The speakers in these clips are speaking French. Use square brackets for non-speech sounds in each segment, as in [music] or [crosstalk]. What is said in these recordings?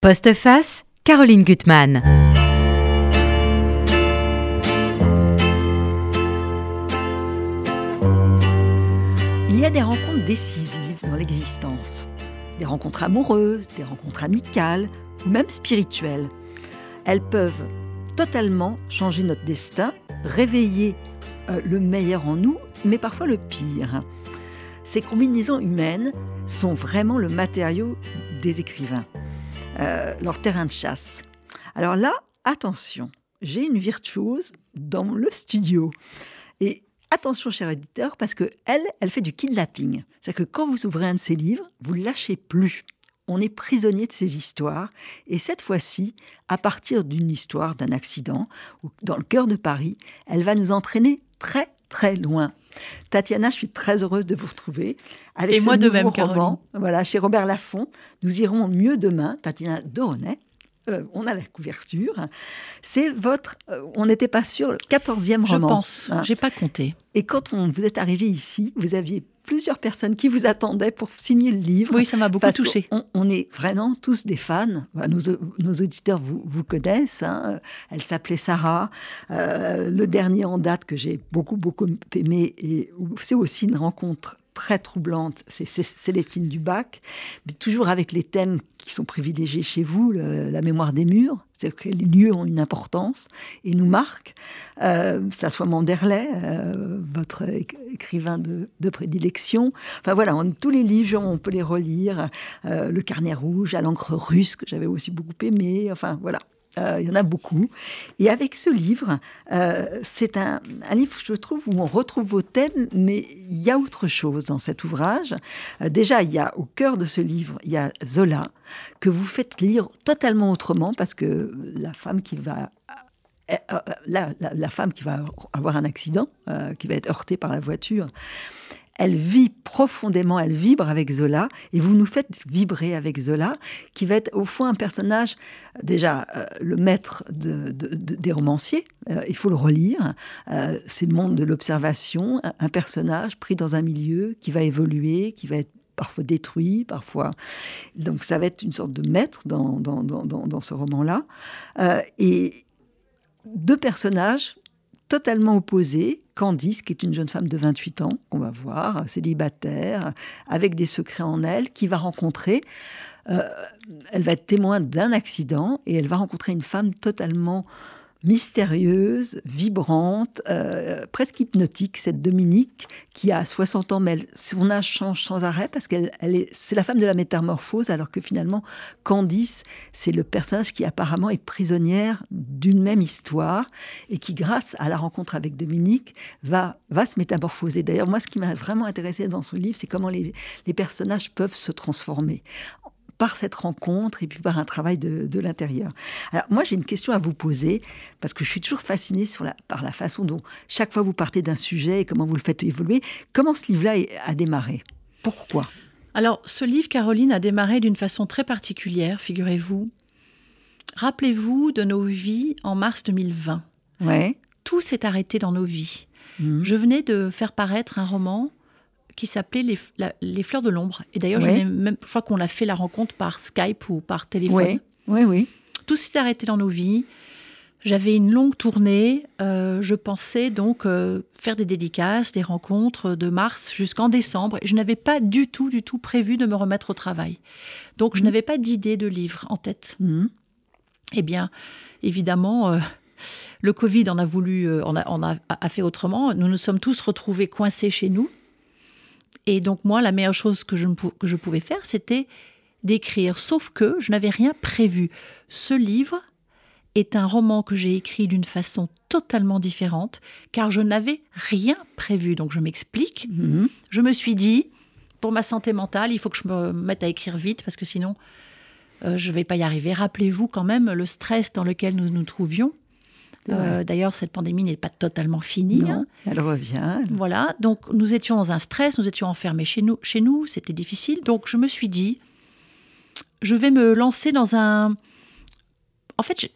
Postface, Caroline Gutmann. Il y a des rencontres décisives dans l'existence. Des rencontres amoureuses, des rencontres amicales ou même spirituelles. Elles peuvent totalement changer notre destin, réveiller euh, le meilleur en nous, mais parfois le pire. Ces combinaisons humaines sont vraiment le matériau des écrivains, euh, leur terrain de chasse. Alors là, attention, j'ai une virtuose dans le studio. Et attention, cher éditeur, parce que elle, elle fait du kidnapping. C'est-à-dire que quand vous ouvrez un de ses livres, vous ne lâchez plus. On est prisonnier de ces histoires. Et cette fois-ci, à partir d'une histoire, d'un accident, dans le cœur de Paris, elle va nous entraîner très, très loin. Tatiana, je suis très heureuse de vous retrouver. Avec Et moi de même, roman, voilà, chez Robert Laffont. Nous irons mieux demain. Tatiana Doronnet. Euh, on a la couverture. C'est votre, euh, on n'était pas sûr, le 14e roman. Je pense, hein. j'ai pas compté. Et quand on, vous êtes arrivé ici, vous aviez plusieurs personnes qui vous attendaient pour signer le livre. Oui, ça m'a beaucoup touché. On, est vraiment tous des fans. Nos, auditeurs vous, vous connaissent. Hein. Elle s'appelait Sarah. Euh, le dernier en date que j'ai beaucoup, beaucoup aimé, et c'est aussi une rencontre très troublante, c'est Célestine Dubac, mais toujours avec les thèmes qui sont privilégiés chez vous, la mémoire des murs, c'est que les lieux ont une importance et nous marquent. Euh, ça soit Manderley, euh, votre écrivain de, prédilection. Enfin voilà, tous les livres, on peut les relire. Euh, le carnet rouge, à l'encre russe, que j'avais aussi beaucoup aimé. Enfin voilà, euh, il y en a beaucoup. Et avec ce livre, euh, c'est un, livre, je trouve, où on retrouve vos thèmes, mais il y a autre chose dans cet ouvrage. Euh, déjà, il y a au cœur de ce livre, il y a Zola, que vous faites lire totalement autrement, parce que la femme qui va la, la, femme qui va avoir un accident, qui va être heurtée par la voiture, elle vit profondément, elle vibre avec Zola, et vous nous faites vibrer avec Zola, qui va être au fond un personnage, déjà euh, le maître des romanciers, euh, il faut le relire, euh, c'est le monde de l'observation, un, personnage pris dans un milieu qui va évoluer, qui va être parfois détruit, parfois. Donc ça va être une sorte de maître dans, dans, dans ce roman-là. et deux personnages totalement opposés. Candice, qui est une jeune femme de 28 ans, qu'on va voir, célibataire, avec des secrets en elle, qui va rencontrer, euh, elle va être témoin d'un accident et elle va rencontrer une femme totalement mystérieuse, vibrante, euh, presque hypnotique, cette Dominique, qui a 60 ans, mais son âge change sans arrêt parce qu'elle est, c'est la femme de la métamorphose, alors que finalement, Candice, c'est le personnage qui apparemment est prisonnière d'une même histoire et qui, grâce à la rencontre avec Dominique, va, va se métamorphoser. D'ailleurs, moi, ce qui m'a vraiment intéressé dans ce livre, c'est comment les, les personnages peuvent se transformer par cette rencontre et puis par un travail de, l'intérieur. Alors moi j'ai une question à vous poser parce que je suis toujours fascinée sur la, par la façon dont chaque fois vous partez d'un sujet et comment vous le faites évoluer. Comment ce livre-là a démarré? Pourquoi? Alors ce livre, Caroline, a démarré d'une façon très particulière, figurez-vous. Rappelez-vous de nos vies en mars 2020. Ouais. Tout s'est arrêté dans nos vies. Mmh. Je venais de faire paraître un roman qui s'appelait les, les, Fleurs de l'ombre. Et d'ailleurs, je, même, je crois qu'on l'a fait la rencontre par Skype ou par téléphone. Oui, oui. Tout s'est arrêté dans nos vies. J'avais une longue tournée. Euh, je pensais donc euh, faire des dédicaces, des rencontres de mars jusqu'en décembre. je n'avais pas du tout, du tout prévu de me remettre au travail. Donc, je mmh. n'avais pas d'idée de livre en tête. Mmh. Eh bien, évidemment, euh, le Covid en a voulu, a, a, a, fait autrement. Nous nous sommes tous retrouvés coincés chez nous. Et donc moi, la meilleure chose que je, que je pouvais faire, c'était d'écrire, sauf que je n'avais rien prévu. Ce livre est un roman que j'ai écrit d'une façon totalement différente, car je n'avais rien prévu. Donc je m'explique. Mhm. Je me suis dit, pour ma santé mentale, il faut que je me mette à écrire vite, parce que sinon, euh, je ne vais pas y arriver. Rappelez-vous quand même le stress dans lequel nous nous trouvions. Euh, d'ailleurs, cette pandémie n'est pas totalement finie. Non, hein. Elle revient. Voilà, donc nous étions dans un stress, nous étions enfermés chez nous, chez nous, c'était difficile. Donc je me suis dit, je vais me lancer dans un. En fait,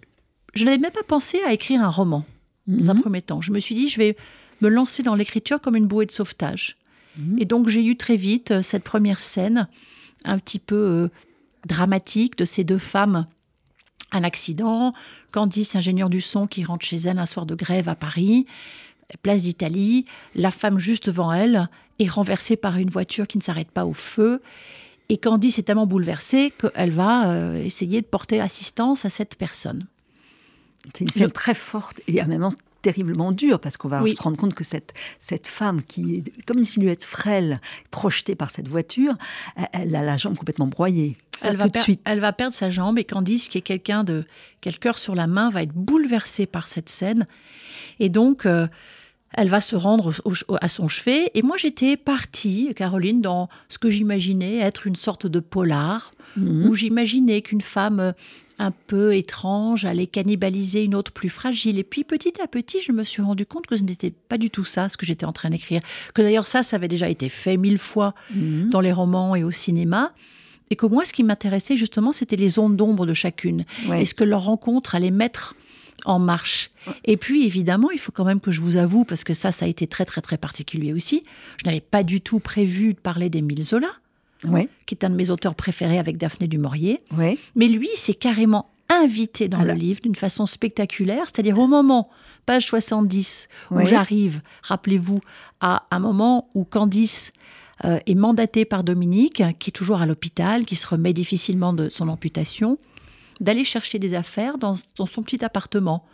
je, n'avais même pas pensé à écrire un roman dans un mhm. premier temps. Je me suis dit, je vais me lancer dans l'écriture comme une bouée de sauvetage. Mhm. Et donc j'ai eu très vite euh, cette première scène, un petit peu euh, dramatique de ces deux femmes. Un accident, Candice, ingénieur du son, qui rentre chez elle un soir de grève à Paris, place d'Italie, la femme juste devant elle est renversée par une voiture qui ne s'arrête pas au feu. Et Candice est tellement bouleversée qu'elle va euh, essayer de porter assistance à cette personne. C'est une scène très forte et en même temps terriblement dure parce qu'on va se rendre compte que cette, cette femme qui est comme une silhouette frêle projetée par cette voiture, elle, a la jambe complètement broyée. elle, va elle va perdre sa jambe et Candice, qui est quelqu'un de quel cœur sur la main, va être bouleversée par cette scène. Et donc, euh, elle va se rendre à son chevet. Et moi, j'étais partie, Caroline, dans ce que j'imaginais être une sorte de polar, mhm. où j'imaginais qu'une femme euh, un peu étrange allait cannibaliser une autre plus fragile. Et puis, petit à petit, je me suis rendu compte que ce n'était pas du tout ça, ce que j'étais en train d'écrire. Que d'ailleurs, ça, ça avait déjà été fait mille fois mhm. dans les romans et au cinéma. Et que moi, ce qui m'intéressait justement, c'était les ondes d'ombre de chacune. Et ce que leur rencontre allait mettre en marche? Et puis, évidemment, il faut quand même que je vous avoue, parce que ça, ça a été très, très, très particulier aussi, je n'avais pas du tout prévu de parler d'Émile Zola, qui est un de mes auteurs préférés avec Daphné du Maurier. Mais lui, s'est carrément invité dans le livre d'une façon spectaculaire, c'est-à-dire au moment, page 70, où j'arrive, rappelez-vous, à un moment où Candice euh, est mandatée par Dominique, qui est toujours à l'hôpital, qui se remet difficilement de son amputation d'aller chercher des affaires dans, son petit appartement.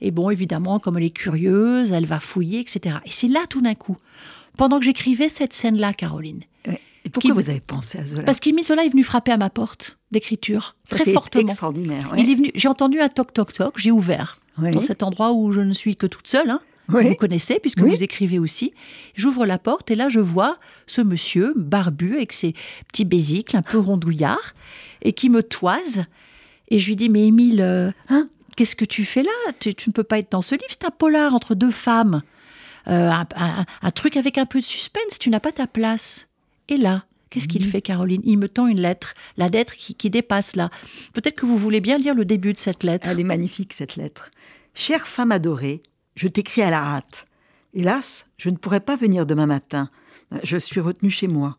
Et bon, évidemment, comme elle est curieuse, elle va fouiller, etc. Et c'est là, tout d'un coup, pendant que j'écrivais cette scène-là, Caroline. Et pourquoi vous avez pensé à Zola Parce qu'Émile Zola est venu frapper à ma porte d'écriture, très fortement. extraordinaire. Il est venu, j'ai entendu un toc-toc-toc, j'ai ouvert. Dans cet endroit où je ne suis que toute seule, hein, vous connaissez, puisque vous écrivez aussi. J'ouvre la porte et là, je vois ce monsieur barbu avec ses petits bésicles un peu rondouillards et qui me toise et je lui dis, mais Émile, euh, hein, qu'est-ce que tu fais là? Tu, ne peux pas être dans ce livre, c'est un polar entre deux femmes. Euh, un, truc avec un peu de suspense, tu n'as pas ta place. Et là, qu'est-ce qu'il mhm. fait, Caroline? Il me tend une lettre, la lettre qui, qui dépasse là. Peut-être que vous voulez bien lire le début de cette lettre. Elle est magnifique, cette lettre. Chère femme adorée, je t'écris à la hâte. Hélas, je ne pourrai pas venir demain matin. Je suis retenue chez moi.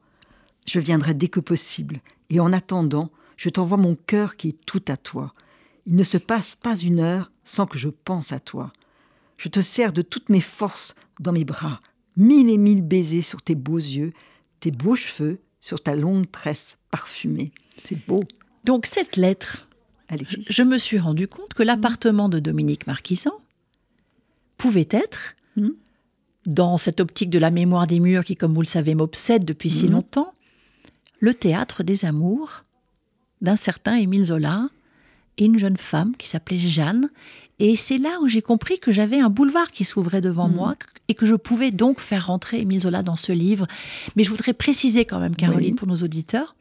Je viendrai dès que possible. Et en attendant, je t'envoie mon cœur qui est tout à toi. Il ne se passe pas une heure sans que je pense à toi. Je te sers de toutes mes forces dans mes bras, mille et mille baisers sur tes beaux yeux, tes beaux cheveux sur ta longue tresse parfumée. C'est beau. Donc cette lettre, je, me suis rendu compte que l'appartement de Dominique Marquisan pouvait être, hmm. dans cette optique de la mémoire des murs qui, comme vous le savez, m'obsède depuis si hmm. longtemps, le théâtre des amours d'un certain Émile Zola et une jeune femme qui s'appelait Jeanne. Et c'est là où j'ai compris que j'avais un boulevard qui s'ouvrait devant mhm. moi et que je pouvais donc faire rentrer Émile Zola dans ce livre. Mais je voudrais préciser quand même, Caroline, pour nos auditeurs,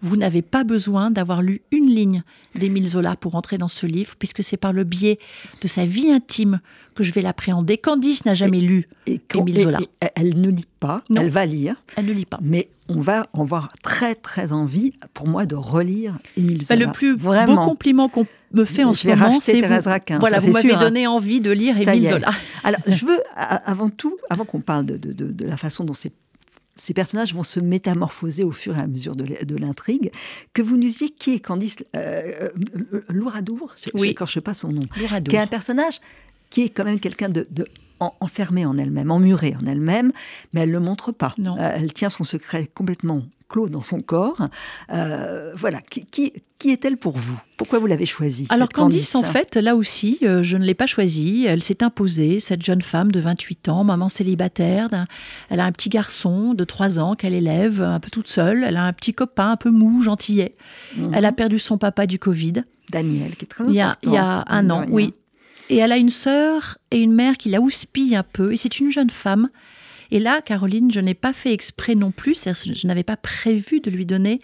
vous n'avez pas besoin d'avoir lu une ligne d'Émile Zola pour entrer dans ce livre, puisque c'est par le biais de sa vie intime que je vais l'appréhender. Candice n'a jamais lu Émile Zola. elle ne lit pas, elle va lire. Elle ne lit pas. Mais on va avoir très très envie, pour moi, de relire Émile bah, Zola. le plus beau compliment qu'on me fait en ce moment, c'est vous. voilà, vous m'avez hein. donné envie de lire Émile Zola. Alors, je veux avant tout, avant qu'on parle de, de, la façon dont c'est ces personnages vont se métamorphoser au fur et à mesure de l'intrigue, que vous nous disiez qui est Candice euh, euh Louradour, je ne oui. pas son nom, qui est un personnage qui est quand même quelqu'un de, enfermé en elle-même, emmuré en elle-même, mais elle ne le montre pas. Euh, elle tient son secret complètement clos dans son corps. Euh, voilà, qui, qui, est-elle pour vous? Pourquoi vous l'avez choisie Alors Candice, en fait, là aussi, euh, je ne l'ai pas choisie. Elle s'est imposée, cette jeune femme de 28 ans, maman célibataire. Elle a un petit garçon de 3 ans qu'elle élève un peu toute seule. Elle a un petit copain un peu mou, gentillet. Mhm. Elle a perdu son papa du Covid. Daniel, qui est très il y a, Il y a un an, oui. Et elle a une sœur et une mère qui la houspillent un peu. Et c'est une jeune femme et là, Caroline, je n'ai pas fait exprès non plus, je n'avais pas prévu de lui donner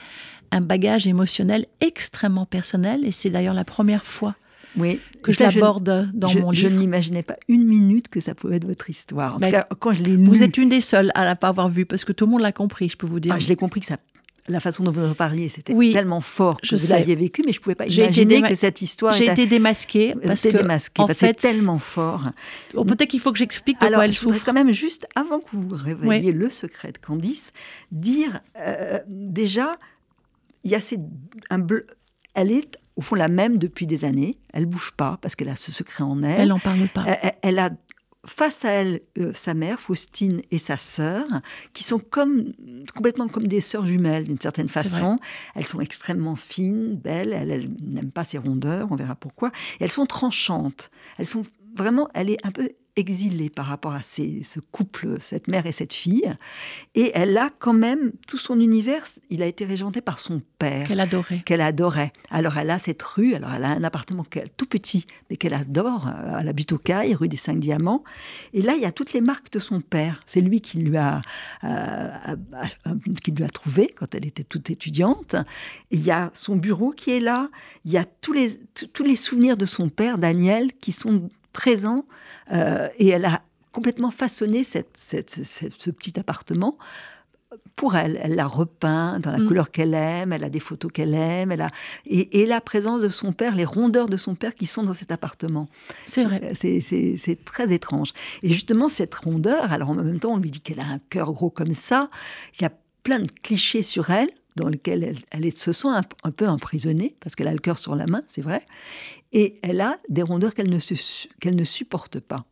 un bagage émotionnel extrêmement personnel, et c'est d'ailleurs la première fois oui. que je l'aborde dans mon livre. Je n'imaginais pas une minute que ça pouvait être votre histoire. En tout cas, quand je l'ai Vous êtes une des seules à ne pas avoir vu, parce que tout le monde l'a compris, je peux vous dire. Ah, je l'ai compris que ça la façon dont vous en parliez, c'était tellement fort que vous l'aviez vécu, mais je ne pouvais pas imaginer que cette histoire. J'ai été démasquée parce que démasquée, en fait, c'est tellement fort. Peut-être qu'il faut que j'explique de Alors, quoi elle je voudrais quand même juste, avant que vous révéliez le secret de Candice, dire euh, déjà il y a ces, un bleu, elle est au fond la même depuis des années. Elle bouge pas parce qu'elle a ce secret en elle. Elle n'en parle pas. Elle, elle a face à elle euh, sa mère, Faustine, et sa sœur, qui sont comme complètement comme des sœurs jumelles d'une certaine façon. Elles sont extrêmement fines, belles. Elle, elle n'aime pas ces rondeurs, on verra pourquoi. Et elles sont tranchantes. Elles sont vraiment. Elle est un peu exilée par rapport à ces, ce couple, cette mère et cette fille. Et elle a quand même tout son univers, il a été régenté par son père. Qu'elle adorait. Qu'elle adorait. Alors elle a cette rue, alors elle a un appartement tout petit, mais qu'elle adore, à la butte aux Cailles, rue des Cinq Diamants. Et là, il y a toutes les marques de son père. C'est lui qui lui a, euh, qui lui a trouvé quand elle était toute étudiante. Et il y a son bureau qui est là. Il y a tous les, tous les souvenirs de son père, Daniel, qui sont présents euh, et elle a complètement façonné cette, ce petit appartement pour elle. Elle l'a repeint dans la mm. couleur qu'elle aime, elle a des photos qu'elle aime, elle a... Et, et, la présence de son père, les rondeurs de son père qui sont dans cet appartement. C'est vrai. C'est très étrange. Et justement, cette rondeur, alors en même temps, on lui dit qu'elle a un cœur gros comme ça, il y a plein de clichés sur elle dans lesquels elle, elle se sent un, peu emprisonnée, parce qu'elle a le cœur sur la main, c'est vrai, et elle a des rondeurs qu'elle ne, qu'elle ne supporte pas.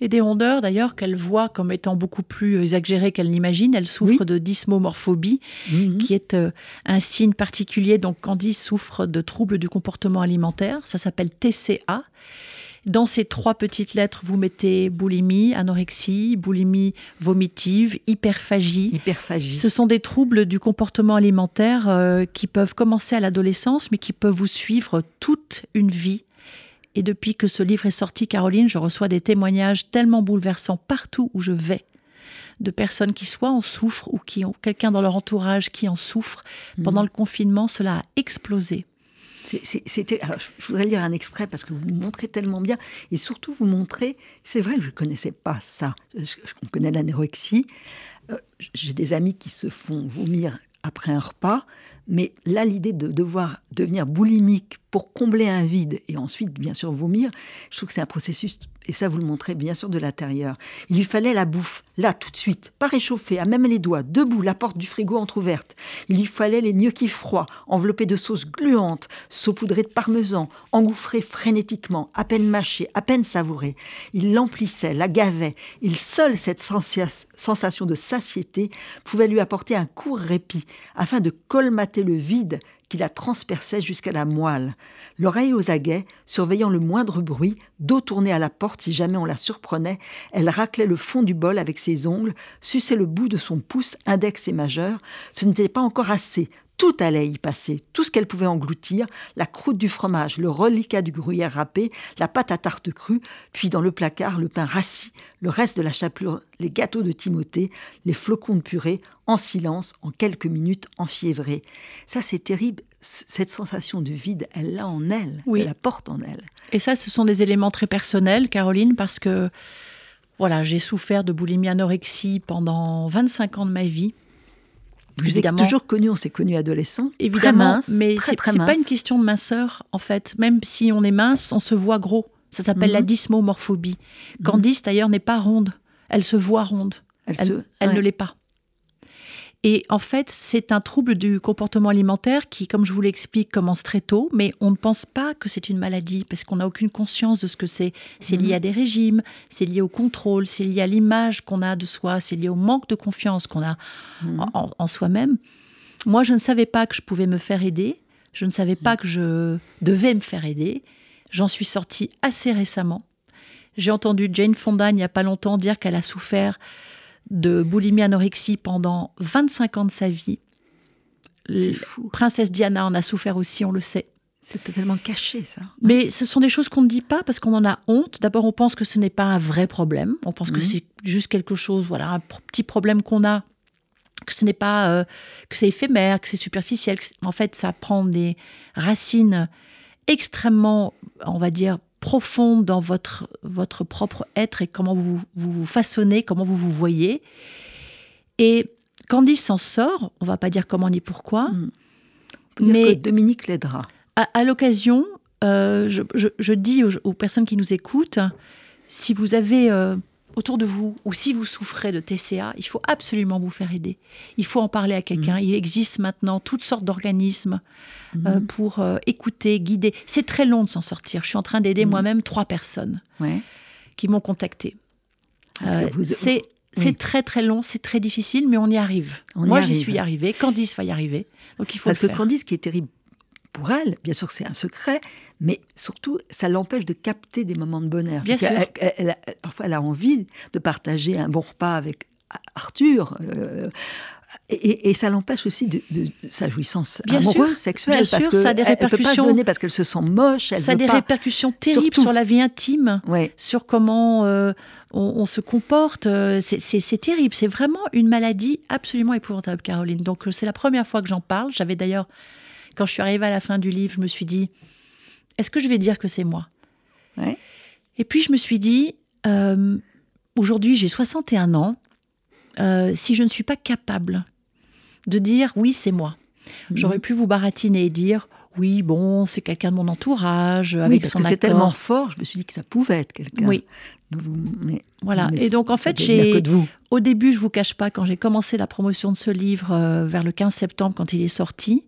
Et des rondeurs, d'ailleurs, qu'elle voit comme étant beaucoup plus exagérées qu'elle n'imagine. Elle souffre de dysmomorphobie, mhm. qui est euh, un signe particulier. Donc, Candice souffre de troubles du comportement alimentaire. Ça s'appelle TCA. Dans ces trois petites lettres, vous mettez boulimie, anorexie, boulimie vomitive, hyperphagie. Hyperphagie. Ce sont des troubles du comportement alimentaire euh, qui peuvent commencer à l'adolescence, mais qui peuvent vous suivre toute une vie. Et depuis que ce livre est sorti, Caroline, je reçois des témoignages tellement bouleversants partout où je vais de personnes qui soit en souffrent ou qui ont quelqu'un dans leur entourage qui en souffre. Pendant mmh. le confinement, cela a explosé. C'était, je voudrais lire un extrait parce que vous montrez tellement bien et surtout vous montrez, c'est vrai que je ne connaissais pas ça. Je, connais l'anorexie. Euh, j'ai des amis qui se font vomir après un repas, mais là, l'idée de devoir devenir boulimique pour combler un vide et ensuite, bien sûr, vomir, je trouve que c'est un processus et ça, vous le montrez bien sûr de l'intérieur. Il lui fallait la bouffe, là, tout de suite, pas réchauffée, à même les doigts, debout, la porte du frigo entr'ouverte. Il lui fallait les gnocchis froids, enveloppés de sauce gluante, saupoudrés de parmesan, engouffrés frénétiquement, à peine mâchés, à peine savourés. Il l'emplissait, la gavait. Il seul, cette sensation de satiété, pouvait lui apporter un court répit, afin de colmater le vide qui la transperçait jusqu'à la moelle. L'oreille aux aguets, surveillant le moindre bruit, dos tourné à la porte si jamais on la surprenait, elle raclait le fond du bol avec ses ongles, suçait le bout de son pouce, index et majeur. Ce n'était pas encore assez. Tout allait y passer, tout ce qu'elle pouvait engloutir, la croûte du fromage, le reliquat du gruyère râpé, la pâte à tarte crue, puis dans le placard, le pain rassis, le reste de la chapelure, les gâteaux de Timothée, les flocons de purée, en silence, en quelques minutes, enfiévrés. Ça, c'est terrible. Cette sensation de vide, elle l'a en elle, elle la porte en elle. Et ça, ce sont des éléments très personnels, Caroline, parce que voilà, j'ai souffert de boulimie anorexie pendant 25 ans de ma vie. Vous êtes toujours connu, on s'est connu adolescent. Évidemment, mince, mais c'est pas une question de minceur en fait. Même si on est mince, on se voit gros. Ça s'appelle la mhm. dysmomorphobie. Candice d'ailleurs n'est pas ronde. Elle se voit ronde. Elle, elle, ne l'est pas. Et en fait, c'est un trouble du comportement alimentaire qui, comme je vous l'explique, commence très tôt, mais on ne pense pas que c'est une maladie parce qu'on n'a aucune conscience de ce que c'est. C'est lié mhm. à des régimes, c'est lié au contrôle, c'est lié à l'image qu'on a de soi, c'est lié au manque de confiance qu'on a mhm. en, soi-même. Moi, je ne savais pas que je pouvais me faire aider, je ne savais pas mhm. que je devais me faire aider. J'en suis sortie assez récemment. J'ai entendu Jane Fonda il n'y a pas longtemps dire qu'elle a souffert de boulimie anorexie pendant 25 ans de sa vie. Fou. Princesse Diana en a souffert aussi, on le sait. C'est totalement caché, ça. Mais ce sont des choses qu'on ne dit pas parce qu'on en a honte. D'abord, on pense que ce n'est pas un vrai problème. On pense que mhm. c'est juste quelque chose, voilà, un petit problème qu'on a, que ce n'est pas, euh, que c'est éphémère, que c'est superficiel. en fait, ça prend des racines extrêmement, on va dire, profonde dans votre, votre propre être et comment vous vous façonnez, comment vous vous voyez. Et Candice s'en sort, on va pas dire comment ni pourquoi. Hmm. mais Dominique l'aidera. À, l'occasion, euh, je, dis aux, personnes qui nous écoutent, si vous avez euh, autour de vous, ou si vous souffrez de TCA, il faut absolument vous faire aider. Il faut en parler à quelqu'un. Il existe maintenant toutes sortes d'organismes euh, Mhm. pour euh, écouter, guider. C'est très long de s'en sortir. Je suis en train d'aider Mhm. moi-même trois personnes Ouais. qui m'ont contacté. Euh, vous- c'est oui. très très long, c'est très difficile, mais on y arrive. On Moi, j'y suis arrivée. Candice va y arriver. Donc il faut Parce que le faire. Candice, ce qui est terrible pour elle, bien sûr, c'est un secret, mais surtout, ça l'empêche de capter des moments de bonheur. Bien C'est sûr. qu'elle- elle- elle- elle- parfois, elle a envie de partager un bon repas avec Arthur. euh, et, et ça l'empêche aussi de, de- de sa jouissance Bien amoureuse, sûr, sexuelle. bien parce sûr, que ça a des elle- elle peut pas répercussions. donner parce qu'elle se sent moche. Elle Ça a des pas. répercussions terribles sur la vie intime. Ouais. sur comment euh, on, on se comporte. euh, c'est- terrible. C'est vraiment une maladie absolument épouvantable, Caroline. Donc, c'est la première fois que j'en parle. J'avais d'ailleurs, quand je suis arrivée à la fin du livre, je me suis dit est-ce que je vais dire que c'est moi? Ouais. Et puis, je me suis dit euh, aujourd'hui, j'ai 61 ans. euh, si je ne suis pas capable de dire oui, c'est moi, Mhm. j'aurais pu vous baratiner et dire oui, bon, c'est quelqu'un de mon entourage, Oui, avec parce son que c'est tellement fort, je me suis dit que ça pouvait être quelqu'un. Oui, mais- voilà. mais Et donc, en fait, j'ai. Au début, je vous cache pas, quand j'ai commencé la promotion de ce livre euh, vers le 15 septembre, quand il est sorti,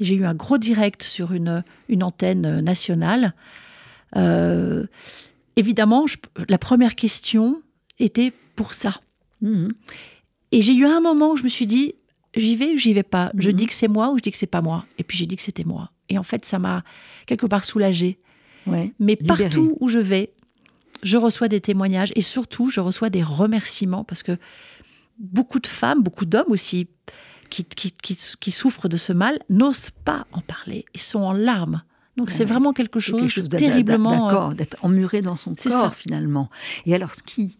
J'ai eu un gros direct sur une, une antenne nationale. Euh, évidemment, je- la première question était pour ça. Mhm. Et j'ai eu un moment où je me suis dit, j'y vais ou j'y vais pas? Je Mhm. dis que c'est moi ou je dis que c'est pas moi Et puis j'ai dit que c'était moi. Et en fait, ça m'a quelque part soulagée. Ouais. Mais Libérée. partout où je vais, je reçois des témoignages et surtout, je reçois des remerciements parce que beaucoup de femmes, beaucoup d'hommes aussi, qui, qui, qui- qui souffrent de ce mal, n'osent pas en parler. Ils sont en larmes. Donc Ouais, c'est ouais. vraiment quelque chose, quelque chose de terriblement... euh, D'accord, d'être emmuré dans son corps ça. finalement. Et alors, ce qui,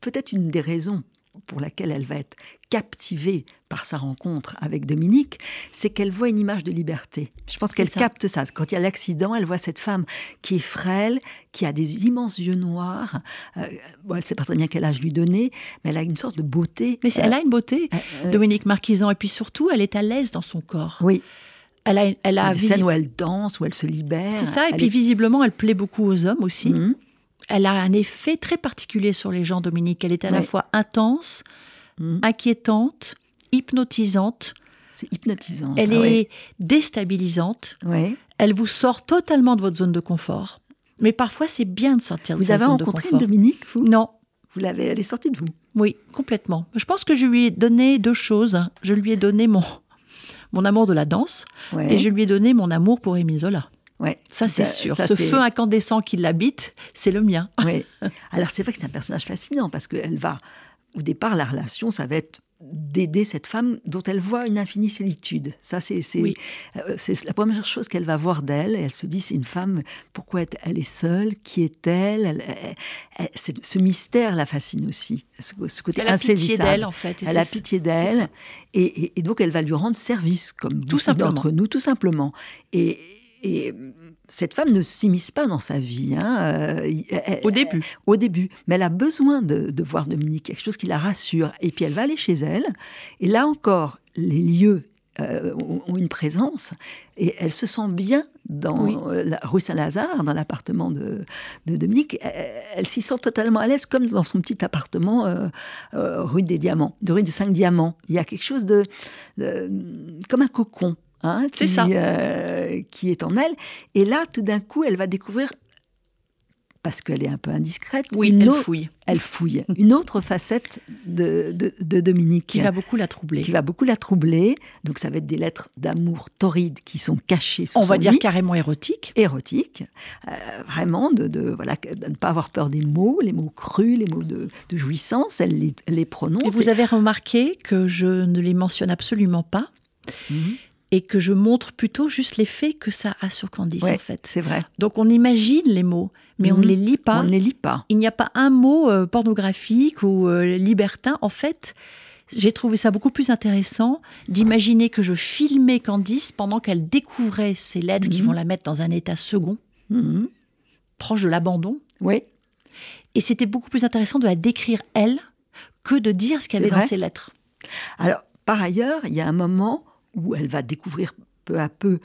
peut-être une des raisons pour laquelle elle va être captivée par sa rencontre avec Dominique, c'est qu'elle voit une image de liberté. Je pense qu'elle capte ça. Quand il y a l'accident, elle voit cette femme qui est frêle, qui a des immenses yeux noirs. Euh, bon, elle ne sait pas très bien quel âge lui donner, mais elle a une sorte de beauté. mais c'est- elle a une beauté, Euh, euh, Dominique Marquisan, et puis surtout, elle est à l'aise dans son corps. oui, Elle a, elle a a des visi- scènes où elle danse, où elle se libère. C'est ça, et Elle puis est- visiblement, elle plaît beaucoup aux hommes aussi. Mhm. Elle a un effet très particulier sur les gens, Dominique. Elle est à la fois intense, Mhm. inquiétante, hypnotisante. C'est hypnotisant. Elle Ah ouais. est déstabilisante. Ouais. Elle vous sort totalement de votre zone de confort. Mais parfois, c'est bien de sortir de Vous sa avez zone de rencontré une confort. Dominique, vous? Non, Vous l'avez, elle est sortie de vous? oui, complètement. Je pense que je lui ai donné deux choses. Je lui ai donné mon, mon amour de la danse Ouais. et je lui ai donné mon amour pour Émile Zola. Ouais. Ça, c'est Ça- sûr. ça, Ce feu incandescent qui l'habite, c'est le mien. [laughs] Ouais. [laughs] Alors c'est vrai que c'est un personnage fascinant parce qu'elle va, au départ, la relation, ça va être d'aider cette femme dont elle voit une infinie solitude. Ça, c'est Oui. euh, la première chose qu'elle va voir d'elle. Elle se dit, c'est une femme, pourquoi elle est seule? Qui est-elle? Elle- elle- elle- c'est- Ce mystère la fascine aussi. Ce, ce côté Elle a pitié d'elle, en fait. Elle a pitié d'elle et, et- et donc elle va lui rendre service, comme Tout simplement. d'entre nous, tout simplement. Et, et, euh, cette femme ne s'immisce pas dans sa vie. hein, euh, elle- Au début. au début. Mais elle a besoin de, de voir Dominique, quelque chose qui la rassure. Et puis elle va aller chez elle. Et là encore, les lieux euh, ont une présence. Et elle se sent bien dans Oui. euh, la rue Saint-Lazare, dans l'appartement de, de Dominique. Elle, elle s'y sent totalement à l'aise, comme dans son petit appartement euh, euh, rue des Diamants, de rue des Cinq Diamants. Il y a quelque chose de, de- comme un cocon. Hein, qui, ça. euh, qui est en elle. Et là, tout d'un coup, elle va découvrir, parce qu'elle est un peu indiscrète, Oui, une elle autre- fouille. elle fouille. Une autre facette de, de, de Dominique Qui va beaucoup la troubler. qui va beaucoup la troubler. Donc ça va être des lettres d'amour torrides qui sont cachées sous On son va dire lit, carrément érotique. érotiques. Euh, vraiment, de, de, voilà, de ne pas avoir peur des mots, les mots crus, les mots de, de jouissance. Elle les, elle les prononce. Et vous avez remarqué que je ne les mentionne absolument pas Mhm. Et que je montre plutôt juste l'effet que ça a sur Candice, Ouais, en fait. C'est vrai. Donc on imagine les mots, mais on Mhm. ne les lit pas. On ne les lit pas. Il n'y a pas un mot euh, pornographique ou euh, libertin. En fait, j'ai trouvé ça beaucoup plus intéressant d'imaginer que je filmais Candice pendant qu'elle découvrait ces lettres qui Mhm. vont la mettre dans un état second, Mhm. proche de l'abandon. Oui, Et c'était beaucoup plus intéressant de la décrire elle que de dire ce C'est avait dans ces lettres. Alors, par ailleurs, il y a un moment où elle va découvrir peu à peu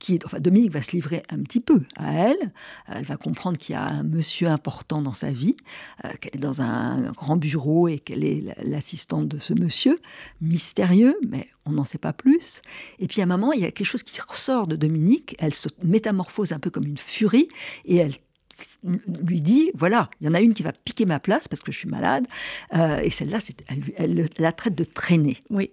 qui est, enfin, Dominique va se livrer un petit peu à elle. Elle va comprendre qu'il y a un monsieur important dans sa vie, euh, qu'elle est dans un grand bureau et qu'elle est l'assistante de ce monsieur, mystérieux, mais on n'en sait pas plus. Et puis à un moment, il y a quelque chose qui ressort de Dominique. Elle se métamorphose un peu comme une furie et elle lui dit voilà, il y en a une qui va piquer ma place parce que je suis malade, euh, et celle-là, elle, elle, la traite de traîner. Oui.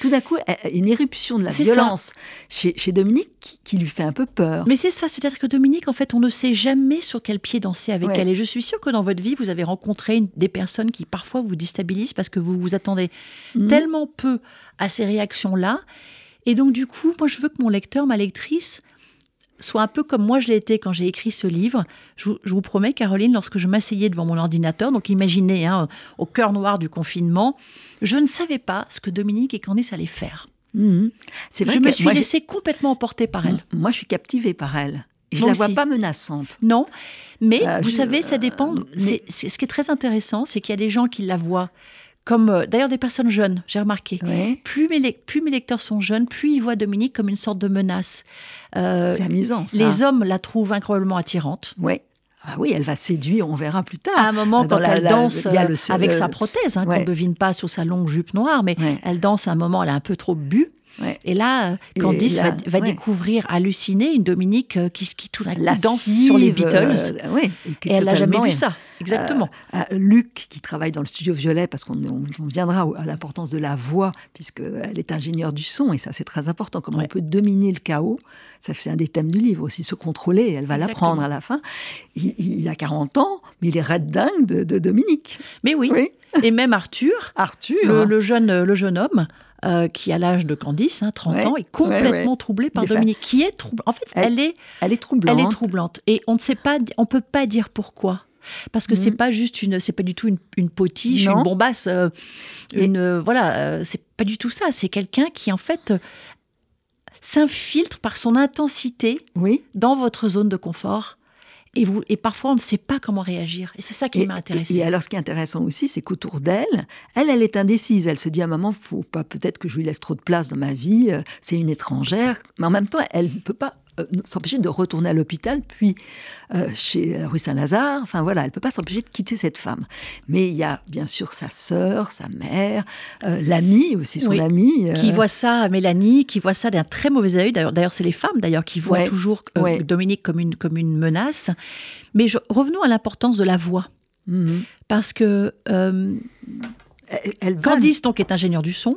Tout d'un coup, une éruption de la violence chez, Dominique qui, lui fait un peu peur. Mais c'est ça, c'est-à-dire que Dominique, en fait, on ne sait jamais sur quel pied danser avec elle. Et je suis sûre que dans votre vie, vous avez rencontré des personnes qui parfois vous déstabilisent parce que vous vous attendez mhm. tellement peu à ces réactions-là. Et donc, du coup, moi, je veux que mon lecteur, ma lectrice, soit un peu comme moi je l'ai été quand j'ai écrit ce livre. Je, vous promets, Caroline, lorsque je m'asseyais devant mon ordinateur, donc imaginez, hein, au cœur noir du confinement, je ne savais pas ce que Dominique et Candice allaient faire. Mhm. C'est vrai je me suis laissée complètement emporter par elle. Moi, je suis captivée par elle. Je ne la vois pas menaçante. Non, mais euh, vous savez, ça dépend. Euh, ce qui est très intéressant, c'est qu'il y a des gens qui la voient comme euh, d'ailleurs des personnes jeunes, j'ai remarqué. Plus, mes, plus mes lecteurs sont jeunes, plus ils voient Dominique comme une sorte de menace. Euh, c'est amusant. Ça. Les hommes la trouvent incroyablement attirante. Oui. Ah oui, elle va séduire, on verra plus tard. À un moment, quand elle danse euh, avec sa prothèse, hein, qu'on ne devine pas sur sa longue jupe noire, mais elle danse à un moment, elle a un peu trop bu. Et là, Candice va, découvrir, halluciner une Dominique euh, qui, qui tout d'un coup danse sur les Beatles. Euh, et, elle n'a jamais vu ça. Exactement. Euh, Luc, qui travaille dans le studio Violet, parce qu'on viendra à l'importance de la voix, puisqu'elle est ingénieure du son, et ça c'est très important, comment on peut dominer le chaos. Ça c'est un des thèmes du livre aussi, se contrôler, elle va l'apprendre à la fin. Il, a 40 ans, mais il est red dingue de, Dominique. Mais oui. Et même Arthur, [laughs] Arthur le, jeune, le jeune homme, euh, qui a l'âge de Candice, 30 hein, ans, est complètement troublée par Dominique, qui est En fait, elle, est, elle est troublante. Elle est troublante. Et on ne sait pas, on peut pas dire pourquoi. Parce que c'est mm. pas juste une, c'est pas du tout une, une potiche, une bombasse, euh, une, euh, voilà, c'est pas du tout ça. C'est quelqu'un qui en fait s'infiltre par son intensité oui. dans votre zone de confort et, vous, et parfois, on ne sait pas comment réagir. Et c'est ça qui m'a intéressé. Et, alors, ce qui est intéressant aussi, c'est qu'autour d'elle, elle, elle est indécise. Elle se dit à maman, faut pas peut-être que je lui laisse trop de place dans ma vie. Euh, c'est une étrangère. Mais en même temps, elle ne peut pas s'empêcher de retourner à l'hôpital, puis euh, chez rue Saint-Lazare. Enfin voilà, elle peut pas s'empêcher de quitter cette femme. Mais il y a bien sûr sa sœur, sa mère, euh, l'ami aussi, son ami. Qui voit ça, Mélanie, qui voit ça d'un très mauvais œil. D'ailleurs, c'est les femmes d'ailleurs qui voient toujours Dominique comme une, comme une menace. Mais revenons à l'importance de la voix. Mhm. Parce que elle, Candice, donc, est ingénieur du son.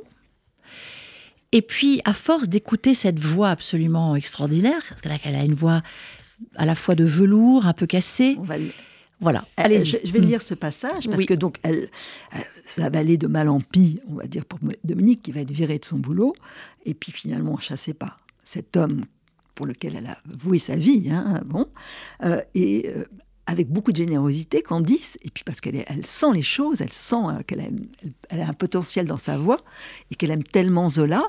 Et puis, à force d'écouter cette voix absolument extraordinaire, parce qu'elle a une voix à la fois de velours, un peu cassée. Voilà. Euh, allez je, je, vais lire ce passage parce que donc elle, ça va aller de mal en pis, on va dire pour Dominique qui va être virée de son boulot et puis finalement chassée par cet homme pour lequel elle a voué sa vie, hein, bon, euh, et euh, avec beaucoup de générosité, Candice, et puis parce qu'elle elle sent les choses, elle sent qu'elle elle a un potentiel dans sa voix et qu'elle aime tellement Zola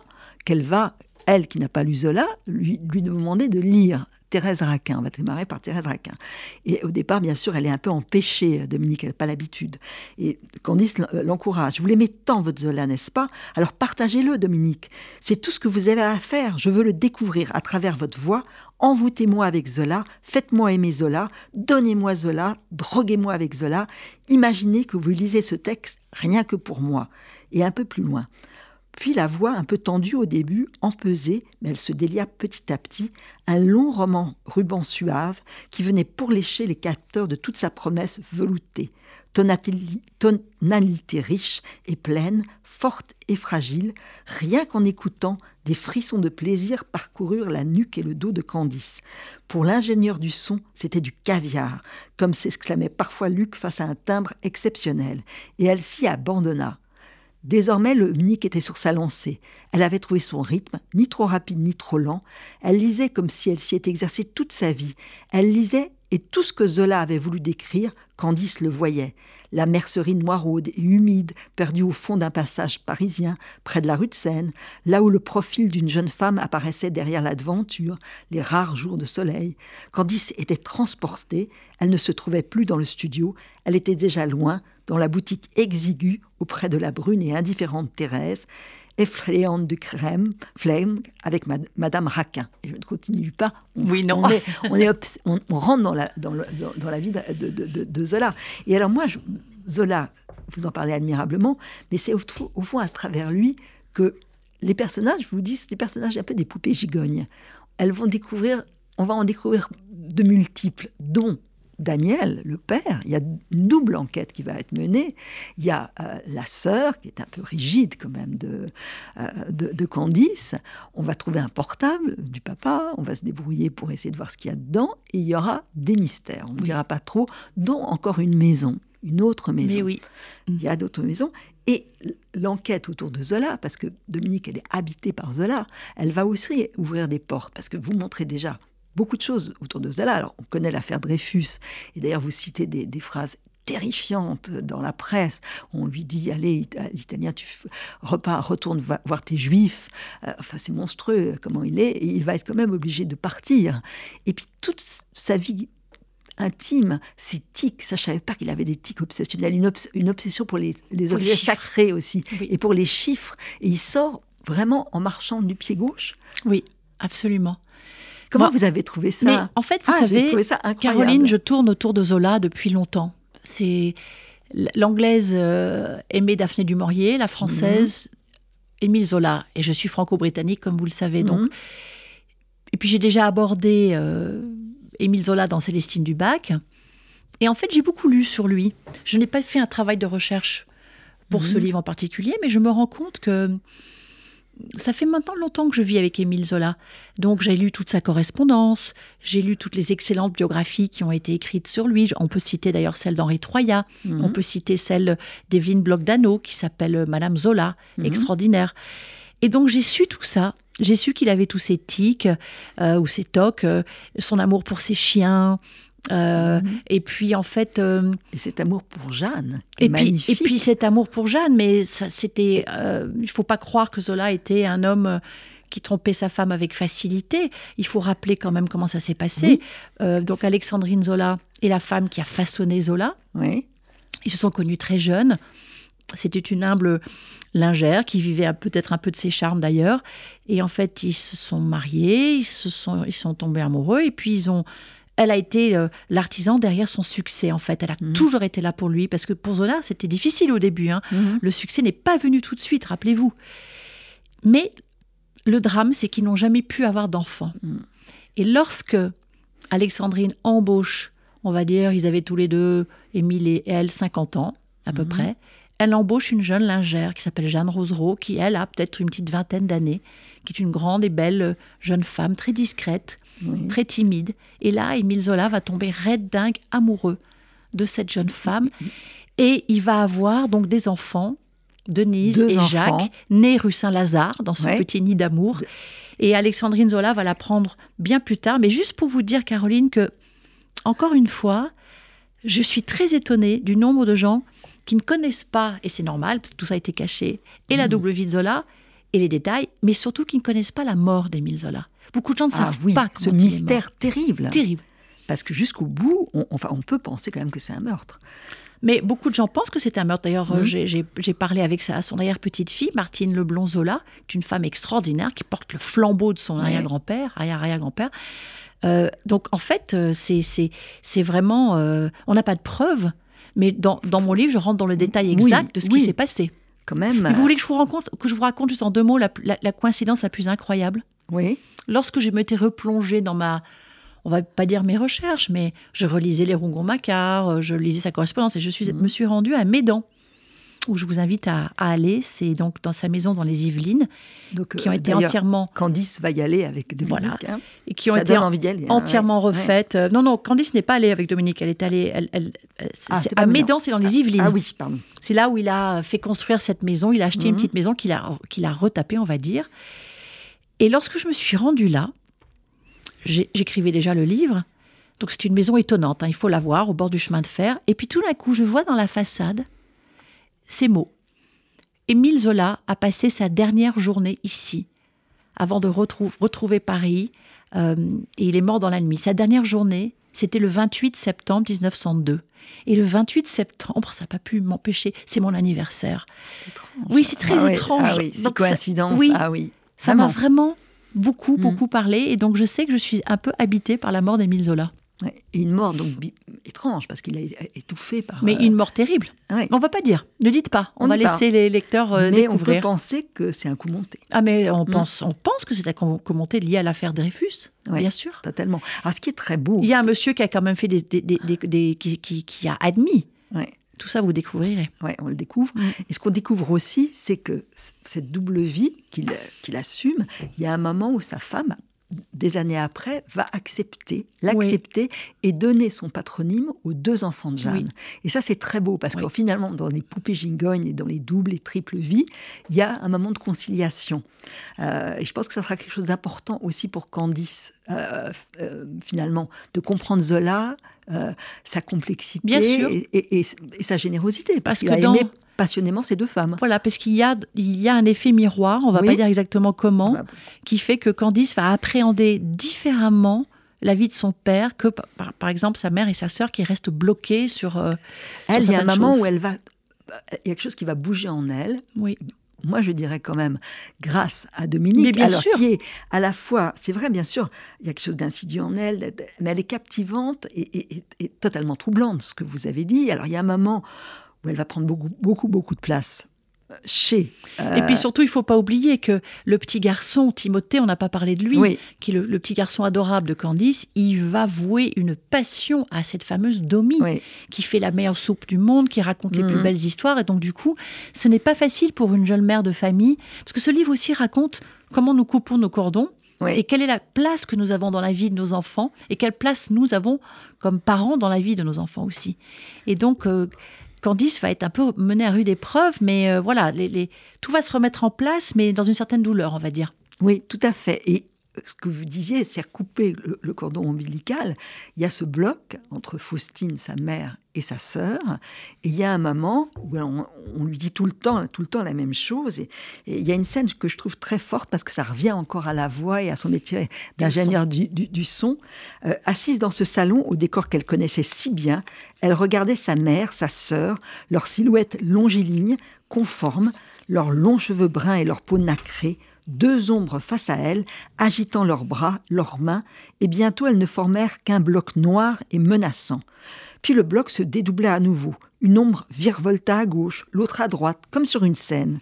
qu'elle va, elle qui n'a pas lu Zola, lui, lui demander de lire Thérèse Raquin. On va démarrer par Thérèse Raquin. Et au départ, bien sûr, elle est un peu empêchée, Dominique, elle n'a pas l'habitude. Et Candice euh, l'encourage. Vous l'aimez tant, votre Zola, n'est-ce pas? Alors partagez-le, Dominique. C'est tout ce que vous avez à faire. Je veux le découvrir à travers votre voix. Envoûtez-moi avec Zola, faites-moi aimer Zola, donnez-moi Zola, droguez-moi avec Zola. Imaginez que vous lisez ce texte rien que pour moi. Et un peu plus loin. Puis la voix, un peu tendue au début, empesée, mais elle se délia petit à petit, un long roman ruban suave qui venait pourlécher les capteurs de toute sa promesse veloutée. Tonalité riche et pleine, forte et fragile, rien qu'en écoutant, des frissons de plaisir parcoururent la nuque et le dos de Candice. Pour l'ingénieur du son, c'était du caviar, comme s'exclamait parfois Luc face à un timbre exceptionnel, et elle s'y abandonna. Désormais, le Nick était sur sa lancée. Elle avait trouvé son rythme, ni trop rapide ni trop lent. Elle lisait comme si elle s'y était exercée toute sa vie. Elle lisait et tout ce que Zola avait voulu décrire, Candice le voyait. La mercerie noiraude et humide, perdue au fond d'un passage parisien, près de la rue de Seine, là où le profil d'une jeune femme apparaissait derrière la devanture, les rares jours de soleil. Candice était transportée, elle ne se trouvait plus dans le studio, elle était déjà loin, dans la boutique exiguë auprès de la brune et indifférente Thérèse, effrayante de crème, flemme avec Madame Raquin. Et je ne continue pas. On, oui, non. On, est, on, rentre dans la, dans, dans, la vie de, de, Zola. Et alors moi, Zola, vous en parlez admirablement, mais c'est au, au, fond à travers lui que les personnages, je vous dis, les personnages un peu des poupées gigognes. Elles vont découvrir, on va en découvrir de multiples, dont Daniel, le père, il y a une double enquête qui va être menée. Il y a euh, la sœur, qui est un peu rigide quand même, de, euh, de, Candice. On va trouver un portable du papa, on va se débrouiller pour essayer de voir ce qu'il y a dedans, et il y aura des mystères, on ne dira pas trop, dont encore une maison, une autre maison. Mais oui. Il y a d'autres maisons. Et l'enquête autour de Zola, parce que Dominique, elle est habitée par Zola, elle va aussi ouvrir des portes, parce que vous montrez déjà beaucoup de choses autour de Zola. Alors, on connaît l'affaire Dreyfus, et d'ailleurs, vous citez des, phrases terrifiantes dans la presse. On lui dit allez l'Italien tu repars retourne voir tes juifs. Euh, enfin c'est monstrueux comment il est et il va être quand même obligé de partir. Et puis toute sa vie intime, ses tics, ça je savais pas qu'il avait des tics obsessionnels, une, obsession pour les, objets sacrés aussi et pour les chiffres. Et il sort vraiment en marchant du pied gauche. Oui, absolument. Comment vous avez trouvé ça mais En fait, vous ah, savez, ça Caroline, je tourne autour de Zola depuis longtemps. C'est l'anglaise euh, aimée Daphné du Maurier, la française mhm. Émile Zola, et je suis franco-britannique comme vous le savez. Donc, mhm. et puis j'ai déjà abordé euh, Émile Zola dans Célestine Dubac, et en fait j'ai beaucoup lu sur lui. Je n'ai pas fait un travail de recherche pour ce mhm. livre en particulier, mais je me rends compte que ça fait maintenant longtemps que je vis avec Émile Zola. Donc j'ai lu toute sa correspondance, j'ai lu toutes les excellentes biographies qui ont été écrites sur lui. On peut citer d'ailleurs celle d'Henri Troyat, mhm. on peut citer celle d'Evelyne Bloch-Dano qui s'appelle euh, Madame Zola, mhm. extraordinaire. Et donc j'ai su tout ça. J'ai su qu'il avait tous ses tics euh, ou ses tocs, euh, son amour pour ses chiens, euh, mhm. Et puis en fait. Euh, et cet amour pour Jeanne. Et puis, et puis cet amour pour Jeanne, mais c'était. Euh, il ne faut pas croire que Zola était un homme qui trompait sa femme avec facilité. Il faut rappeler quand même comment ça s'est passé. donc Alexandrine Zola est la femme qui a façonné Zola. Oui. Ils se sont connus très jeunes. C'était une humble lingère qui vivait peut-être un peu de ses charmes d'ailleurs. Et en fait, ils se sont mariés, ils se sont, ils sont tombés amoureux et puis ils ont elle a été euh, l'artisan derrière son succès, en fait. Elle a mhm. toujours été là pour lui, parce que pour Zola, c'était difficile au début. Hein. Mhm. Le succès n'est pas venu tout de suite, rappelez-vous. Mais le drame, c'est qu'ils n'ont jamais pu avoir d'enfants. Mhm. Et lorsque Alexandrine embauche, on va dire, ils avaient tous les deux, Émile et elle, 50 ans, à peu près, elle embauche une jeune lingère qui s'appelle Jeanne Rosereau, qui, elle, a peut-être une petite vingtaine d'années, qui est une grande et belle euh, jeune femme, très discrète, très timide. Et là, Émile Zola va tomber raide dingue amoureux de cette jeune femme. Et il va avoir donc des enfants, Denise et Jacques, nés rue Saint-Lazare, dans son petit nid d'amour. Et Alexandrine Zola va la prendre bien plus tard. Mais juste pour vous dire, Caroline, que, encore une fois, je suis très étonnée du nombre de gens qui ne connaissent pas, et c'est normal, tout ça a été caché, et la mmh. double vie de Zola, et les détails, mais surtout qui ne connaissent pas la mort d'Émile Zola. Beaucoup de gens ne savent ah pas ce mystère terrible. Terrible. Parce que jusqu'au bout, on, enfin, on peut penser quand même que c'est un meurtre. Mais beaucoup de gens pensent que c'est un meurtre. D'ailleurs, mmh. j'ai parlé avec sa, son arrière-petite-fille, Martine Leblon-Zola, une femme extraordinaire qui porte le flambeau de son arrière-grand-père, arrière-arrière-grand-père. Euh, donc, en fait, euh, c'est vraiment... Euh, on n'a pas de preuves, mais dans, dans, mon livre, je rentre dans le détail exact de ce qui s'est passé. Quand même. vous voulez que je vous, raconte, que je vous raconte juste en deux mots la, la coïncidence la plus incroyable? Oui. Lorsque je m'étais replongée dans ma, on va pas dire mes recherches, mais je relisais les Rongon-Macquart, euh, je lisais sa correspondance et je suis, mhm. me suis rendue à Médan, où je vous invite à, aller. C'est donc dans sa maison dans les Yvelines, donc, qui ont euh, été entièrement. Candice va y aller avec Dominique. Voilà. Hein. Et qui ont été hein, entièrement refaites. Euh, non, non, Candice n'est pas allée avec Dominique. Elle est allée. Elle, ah, à Médan, c'est dans les ah, Yvelines. Ah, oui, pardon. C'est là où il a fait construire cette maison. Il a acheté une mhm. petite maison qu'il a, qu'il a retapée, on va dire. Et lorsque je me suis rendue là, j'écrivais déjà le livre, donc c'est une maison étonnante, hein, il faut la voir au bord du chemin de fer. Et puis tout d'un coup, je vois dans la façade ces mots. Émile Zola a passé sa dernière journée ici, avant de retrouver Paris, euh, et il est mort dans la nuit. Sa dernière journée c'était le 28 septembre 1902. Et le 28 septembre, ça n'a pas pu m'empêcher, c'est mon anniversaire. Oui, c'est très Ah étrange. Ah oui, c'est Donc ça- coïncidence. oui. Ah oui. Ça m'a Vraiment. vraiment beaucoup, Mm. beaucoup parlé. Et donc, je sais que je suis un peu habitée par la mort d'Émile Zola. Et une mort donc étrange parce qu'il a étouffé par. Mais euh, une mort terrible. ouais. On va pas dire. Ne dites pas. On, On va pas. laisser les lecteurs euh, Mais on peut découvrir. penser que c'est un coup monté. Ah, mais on Mm. pense, on pense que c'est un com- commenté lié à l'affaire Dreyfus, Ouais. bien sûr. Totalement. Alors, ce qui est très beau. Il y a un monsieur qui a quand même fait des, des- des- des- des- qui, qui- qui a admis. Ouais. Tout ça, vous découvrirez. Ouais, on le découvre. Et ce qu'on découvre aussi, c'est que cette double vie qu'il qu'il assume, il y a un moment où sa femme, des années après, va accepter, l'accepter et donner son patronyme aux deux enfants de Jeanne. Et ça, c'est très beau parce Oui. que finalement, dans les poupées gigognes et dans les doubles et triples vies, il y a un moment de conciliation. Euh, et je pense que ça sera quelque chose d'important aussi pour Candice, euh, euh, finalement, de comprendre Zola, sa complexité Bien sûr. Et, et- et- et sa générosité. Parce que a dans- aimé passionnément ces deux femmes. Voilà, parce qu'il y a, il y a un effet miroir, on va Oui. pas dire exactement comment, Bah, qui fait que Candice va appréhender différemment la vie de son père que, par, par exemple, sa mère et sa sœur qui restent bloquées sur. euh, sur Elle, il y a un moment choses. où elle va. Il y a quelque chose qui va bouger en elle. Oui. Moi, je dirais quand même, grâce à Dominique, bien alors sûr. qui est à la fois, c'est vrai, bien sûr, il y a quelque chose d'insidieux en elle, mais elle est captivante et, et- et- et totalement troublante, ce que vous avez dit. Alors, il y a un moment où elle va prendre beaucoup, beaucoup, beaucoup de place euh, chez. euh, Et puis surtout, il faut pas oublier que le petit garçon, Timothée, on n'a pas parlé de lui, oui, qui est le, le petit garçon adorable de Candice, il va vouer une passion à cette fameuse Domi, oui, qui fait la meilleure soupe du monde, qui raconte les Mhm. plus belles histoires. Et donc, du coup, ce n'est pas facile pour une jeune mère de famille, parce que ce livre aussi raconte comment nous coupons nos cordons oui. et quelle est la place que nous avons dans la vie de nos enfants et quelle place nous avons comme parents dans la vie de nos enfants aussi. Et donc, euh, Candice va être un peu menée à rude épreuve, mais euh, voilà, tout va se remettre en place, mais dans une certaine douleur, on va dire. Oui, tout à fait. Et ce que vous disiez, c'est couper le, cordon ombilical. Il y a ce bloc entre Faustine, sa mère, et sa sœur. Et il y a un moment où on, lui dit tout le temps, tout le temps la même chose. Et, il y a une scène que je trouve très forte parce que ça revient encore à la voix et à son métier d'ingénieur du son. Euh, assise dans ce salon au décor qu'elle connaissait si bien, elle regardait sa mère, sa sœur, leurs silhouettes longiligne, conformes, leurs longs cheveux bruns et leur peau nacrée, deux ombres face à elle, agitant leurs bras, leurs mains, et bientôt elles ne formèrent qu'un bloc noir et menaçant. Puis le bloc se dédoubla à nouveau. Une ombre virevolta à gauche, l'autre à droite, comme sur une scène.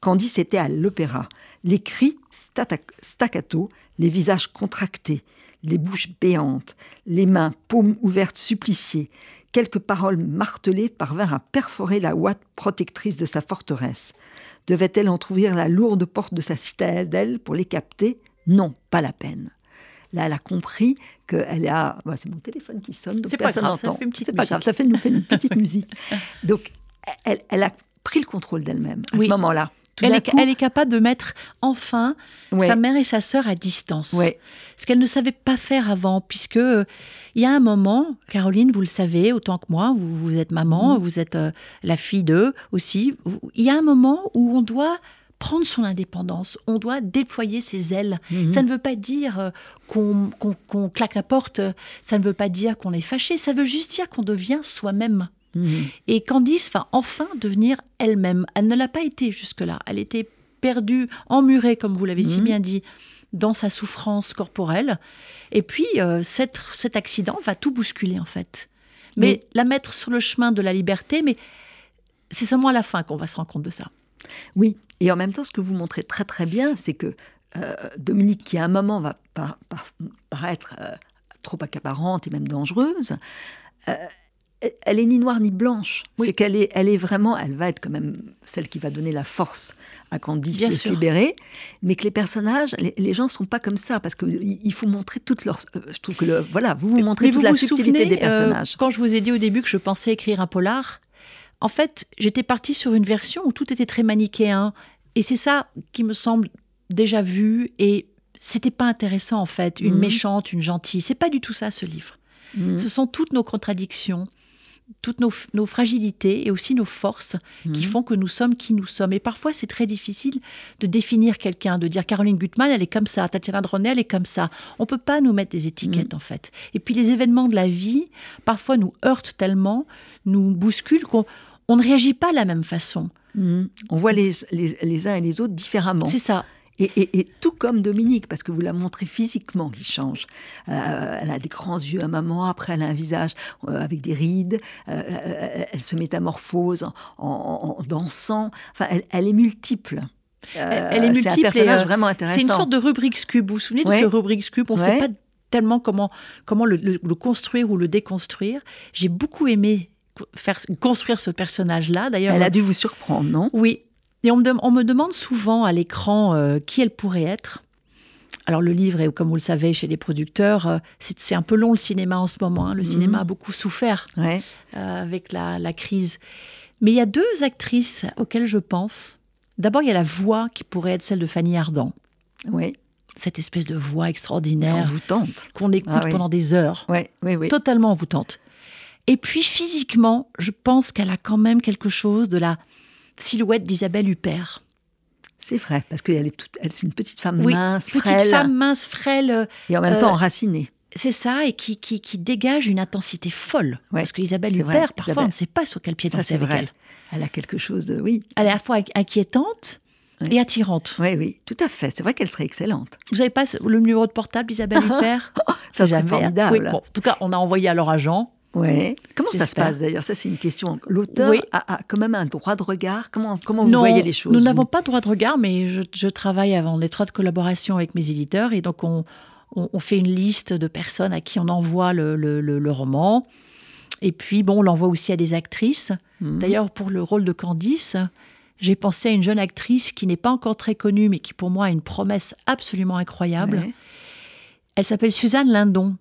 Candice était à l'opéra. Les cris staccato, les visages contractés, les bouches béantes, les mains paumes ouvertes suppliciées. Quelques paroles martelées parvinrent à perforer la ouate protectrice de sa forteresse. Devait-elle entr'ouvrir la lourde porte de sa citadelle pour les capter? Non, pas la peine. Là, elle a compris qu'elle a. bah, c'est mon téléphone qui sonne, donc C'est pas personne n'entend. fait une petite C'est pas musique. grave, ça fait, nous fait une petite [laughs] musique. Donc, elle, elle a pris le contrôle d'elle-même à Oui. ce moment-là. Elle est, coup, elle est capable de mettre enfin ouais, sa mère et sa sœur à distance. ouais, Ce qu'elle ne savait pas faire avant, puisque euh, il y a un moment, Caroline, vous le savez autant que moi, vous, vous êtes maman, Mhm. vous êtes euh, la fille d'eux aussi. Il y a un moment où on doit prendre son indépendance, on doit déployer ses ailes. mhm. Ça ne veut pas dire euh, qu'on claque la porte, ça ne veut pas dire qu'on est fâché, ça veut juste dire qu'on devient soi-même. Et Candice va enfin devenir elle-même. Elle ne l'a pas été jusque-là. Elle était perdue, emmurée, comme vous l'avez si Mhm. bien dit, dans sa souffrance corporelle. Et puis, euh, cet, cet accident va tout bousculer, en fait. Mais Oui. la mettre sur le chemin de la liberté, mais c'est seulement à la fin qu'on va se rendre compte de ça. Oui, et en même temps, ce que vous montrez très très bien, c'est que euh, Dominique, qui à un moment va par- par- paraître euh, trop accaparante et même dangereuse, elle- est ni noire ni blanche. Oui. C'est qu'elle est, elle est vraiment, elle va être quand même celle qui va donner la force à Candice Bien de se libérer, mais que les personnages, les, les gens sont pas comme ça parce qu'il il faut montrer toute leur. euh, je trouve que le, voilà, vous vous montrez Mais toute vous la vous subtilité souvenez, des euh, personnages. quand je vous ai dit au début que je pensais écrire un polar, en fait, j'étais partie sur une version où tout était très manichéen. Et c'est ça qui me semble déjà vu. Et c'était pas intéressant, en fait. Une Mhm. méchante, une gentille. C'est pas du tout ça, ce livre. Mhm. Ce sont toutes nos contradictions toutes nos, nos fragilités et aussi nos forces qui Mhm. font que nous sommes qui nous sommes. Et parfois, c'est très difficile de définir quelqu'un, de dire Caroline Gutmann, elle est comme ça, Tatiana Dronet, elle est comme ça. On peut pas nous mettre des étiquettes, en fait. Et puis, les événements de la vie, parfois, nous heurtent tellement, nous bousculent, qu'on on ne réagit pas de la même façon. Mhm. On voit les, les, les uns et les autres différemment. C'est ça. Et, et- et tout comme Dominique, parce que vous la montrez physiquement qui change. Euh, elle a des grands yeux à maman, après elle a un visage euh, avec des rides, euh, euh, elle se métamorphose en, en- en dansant. Enfin, elle, elle est multiple. Euh, Elle est C'est multiple un et, personnage euh, vraiment intéressant. C'est une sorte de Rubik's Cube. Vous vous souvenez de ce Rubik's Cube On ne Ouais. sait pas tellement comment, comment le, le- le construire ou le déconstruire. J'ai beaucoup aimé faire, construire ce personnage-là. D'ailleurs, Elle a dû vous surprendre, non? Oui. Et on me, dem- on me demande souvent à l'écran euh, qui elle pourrait être. Alors le livre est, comme vous le savez, chez les producteurs, euh, c'est un peu long le cinéma en ce moment. hein. Le cinéma Mhm. a beaucoup souffert Ouais. euh, avec la, la crise. Mais il y a deux actrices auxquelles je pense. D'abord, il y a la voix qui pourrait être celle de Fanny Ardant. Oui. Cette espèce de voix extraordinaire vous tente. qu'on écoute Ah oui. pendant des heures Oui, oui, oui. totalement envoûtante. Et puis physiquement, je pense qu'elle a quand même quelque chose de la silhouette d'Isabelle Huppert. C'est vrai, parce qu'elle est toute, elle, c'est une petite femme Oui, mince, Petite frêle, femme mince, frêle, euh, et en même euh, temps enracinée. c'est ça, et qui, qui, qui dégage une intensité folle. Ouais, Parce qu'Isabelle vrai, Huppert, parfois, Isabelle. on ne sait pas sur quel pied danser avec vrai. elle. Elle a quelque chose de, oui, Elle est à la fois inquiétante et attirante. oui, oui, tout à fait. C'est vrai qu'elle serait excellente. Vous n'avez pas le numéro de portable d'Isabelle [laughs] Huppert? Ça serait hein. formidable. Oui, bon, en tout cas, on a envoyé à leur agent. Ouais. Comment ça se passe d'ailleurs? Ça, c'est une question. L'auteur Oui. a, a quand même un droit de regard? Comment, comment vous voyez les choses nous n'avons pas droit de regard, mais je, je travaille en étroite collaboration avec mes éditeurs et donc on, on, on fait une liste de personnes à qui on envoie le, le- le- le roman. Et puis, bon, on l'envoie aussi à des actrices. Mhm. D'ailleurs, pour le rôle de Candice, j'ai pensé à une jeune actrice qui n'est pas encore très connue, mais qui pour moi a une promesse absolument incroyable. Ouais. Elle s'appelle Suzanne Lindon.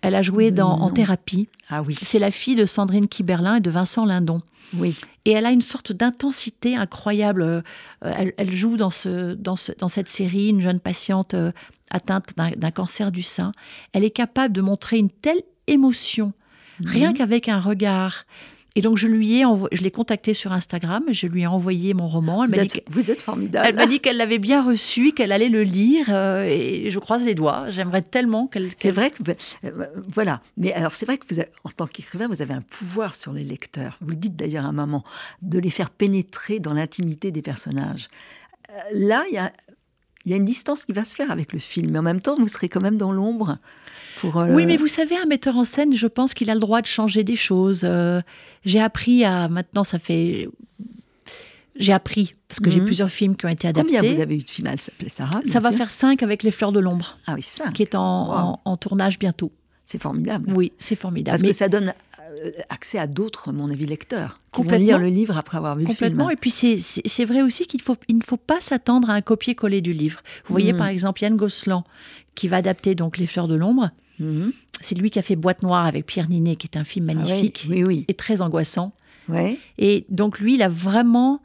Elle a joué dans En thérapie. Ah oui, C'est la fille de Sandrine Kiberlin et de Vincent Lindon. oui. Et elle a une sorte d'intensité incroyable. Euh, Elle, elle joue dans, ce, dans, ce- dans cette série une jeune patiente euh, atteinte d'un cancer du sein. Elle est capable de montrer une telle émotion, rien Mhm. qu'avec un regard. Et donc, je lui ai envo- je l'ai contactée sur Instagram, je lui ai envoyé mon roman. Elle Vous m'a dit êtes, vous êtes formidable. elle m'a dit qu'elle l'avait bien reçu, qu'elle allait le lire, euh, et je croise les doigts. J'aimerais tellement qu'elle. C'est vrai que euh, voilà. Mais alors c'est vrai que vous avez- en tant qu'écrivain, vous avez un pouvoir sur les lecteurs. Vous le dites d'ailleurs à maman, de les faire pénétrer dans l'intimité des personnages. Euh, là, il y a il y a une distance qui va se faire avec le film, mais en même temps, vous serez quand même dans l'ombre. Pour, euh, Oui, mais vous savez, un metteur en scène, je pense qu'il a le droit de changer des choses. Euh, j'ai appris à. Maintenant, ça fait. J'ai appris, parce que j'ai Mhm. plusieurs films qui ont été adaptés. Combien vous avez eu de films Elle s'appelait Sarah. Ça va sûr. faire cinq avec Les Fleurs de l'Ombre, Ah oui, ça. qui est en, Wow. en- en tournage bientôt. C'est formidable. Oui, c'est formidable. Parce Mais que ça donne euh, accès à d'autres, mon avis, lecteurs, qui vont Complètement. lire le livre après avoir vu complètement. le Et film. puis, c'est- c'est c'est vrai aussi qu'il faut, il ne faut pas s'attendre à un copier-coller du livre. Vous voyez, Mhm. par exemple, Yann Gosselin, qui va adapter donc Les Fleurs de l'Ombre. Mhm. C'est lui qui a fait Boîte Noire avec Pierre Ninet, qui est un film Ah oui, magnifique oui, oui. et très angoissant. Ouais. Et donc lui, il a vraiment...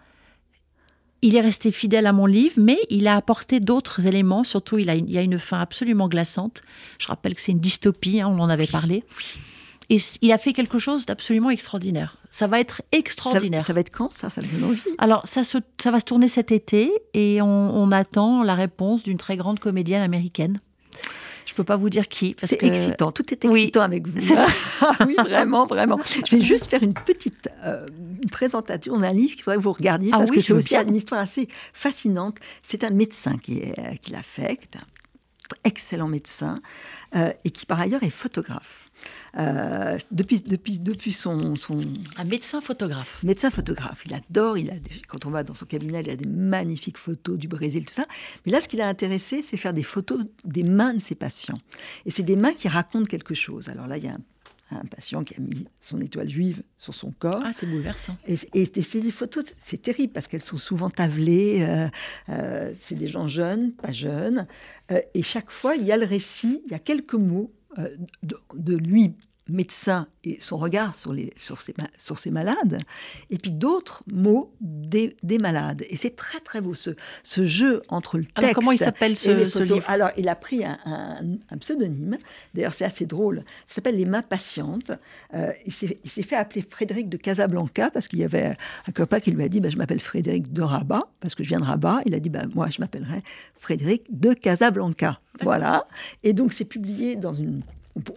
Il est resté fidèle à mon livre, mais il a apporté d'autres éléments. Surtout, il, a une- il y a une fin absolument glaçante. Je rappelle que c'est une dystopie, hein, on en avait parlé. Et il a fait quelque chose d'absolument extraordinaire. Ça va être Ça, extraordinaire. ça va être quand ça? Ça me donne envie. Alors, ça, se- ça va se tourner cet été et on, on attend la réponse d'une très grande comédienne américaine. Je ne peux pas vous dire qui. parce C'est que- excitant, tout est Oui. excitant avec vous. [laughs] Ah oui, vraiment, vraiment. Je vais juste faire une petite euh, présentation d'un livre qu'il faudrait que vous regardiez Ah parce oui, que c'est aussi une histoire assez fascinante. C'est un médecin qui, est- euh, qui l'a fait, qui est un excellent médecin euh, et qui par ailleurs est photographe. Euh, depuis, depuis, depuis son, son Un médecin photographe. médecin photographe. Il adore, il a, quand on va dans son cabinet, il a des magnifiques photos du Brésil, tout ça. Mais là, ce qui l'a intéressé, c'est faire des photos des mains de ses patients. Et c'est des mains qui racontent quelque chose. Alors là, il y a un, un patient qui a mis son étoile juive sur son corps. Ah, c'est bouleversant. Et, et- et c'est des photos, c'est terrible parce qu'elles sont souvent tavelées. euh, euh, c'est des gens jeunes, pas jeunes. euh, et chaque fois, il y a le récit, il y a quelques mots de, de lui médecin et son regard sur, les, sur, ces, sur ces malades, et puis d'autres mots des, des malades. Et c'est très très beau ce, ce jeu entre le texte. Alors comment il s'appelle ce, ce, livre? Alors il a pris un, un, un pseudonyme, d'ailleurs c'est assez drôle, ça s'appelle Les mains patientes. Euh, il s'est fait appeler Frédéric de Casablanca parce qu'il y avait un copain qui lui a dit bah, Je m'appelle Frédéric de Rabat, parce que je viens de Rabat. Il a dit bah, Moi je m'appellerai Frédéric de Casablanca. Voilà. Et donc c'est publié dans une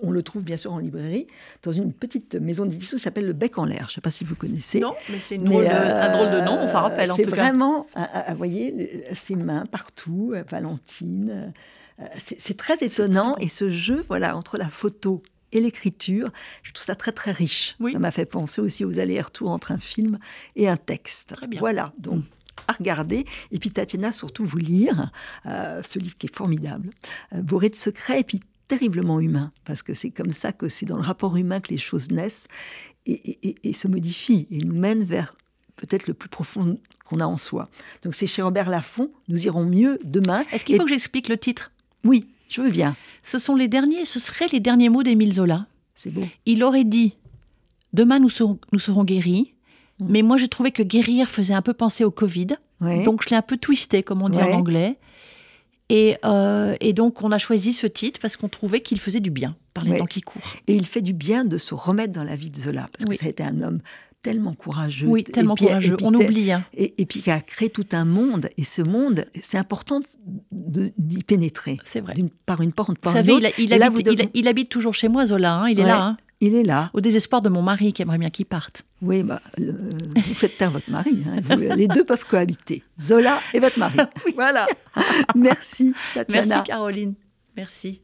on le trouve bien sûr en librairie, dans une petite maison d'édition qui s'appelle Le Bec en l'air. Je ne sais pas si vous connaissez. Non, mais c'est euh, un drôle de nom, on s'en rappelle en tout cas. C'est vraiment, vous voyez, ses mains partout, euh, Valentine. Euh, c'est très étonnant. Très et ce jeu, voilà, entre la photo et l'écriture, je trouve ça très très riche. Oui. Ça m'a fait penser aussi aux allers-retours entre un film et un texte. Très bien. Voilà, donc à regarder. Et puis Tatiana, surtout vous lire euh, ce livre qui est formidable, euh, bourré de secrets. Et puis terriblement humain, parce que c'est comme ça que c'est dans le rapport humain que les choses naissent et, et, et se modifient et nous mènent vers peut-être le plus profond qu'on a en soi. Donc c'est chez Robert Laffont, nous irons mieux demain. Est-ce qu'il faut que j'explique le titre? Oui, je veux bien. Ce sont les derniers, ce seraient les derniers mots d'Émile Zola. C'est beau. Il aurait dit Demain nous serons, nous serons guéris. Mmh. Mais moi j'ai trouvé que guérir faisait un peu penser au Covid. Ouais. Donc je l'ai un peu twisté, comme on dit Ouais. en anglais. Et, euh, et donc, on a choisi ce titre parce qu'on trouvait qu'il faisait du bien par les temps qui courent. Et il fait du bien de se remettre dans la vie de Zola, parce Oui. que ça a été un homme tellement courageux. Oui, tellement puis- courageux. puis On oublie. hein. Et, et puis qui a créé tout un monde. Et ce monde, c'est important d'y pénétrer. C'est vrai. Par une porte, par savez, une il, autre. a- il habite, vous il, devez- il habite toujours chez moi, Zola. hein. Il est là. hein. Il est là. Au désespoir de mon mari qui aimerait bien qu'il parte. Oui, bah, vous faites taire votre mari. hein. Vous- les deux peuvent cohabiter. Zola et votre mari. [laughs] Voilà. Merci, Tatiana. Merci, Caroline. Merci.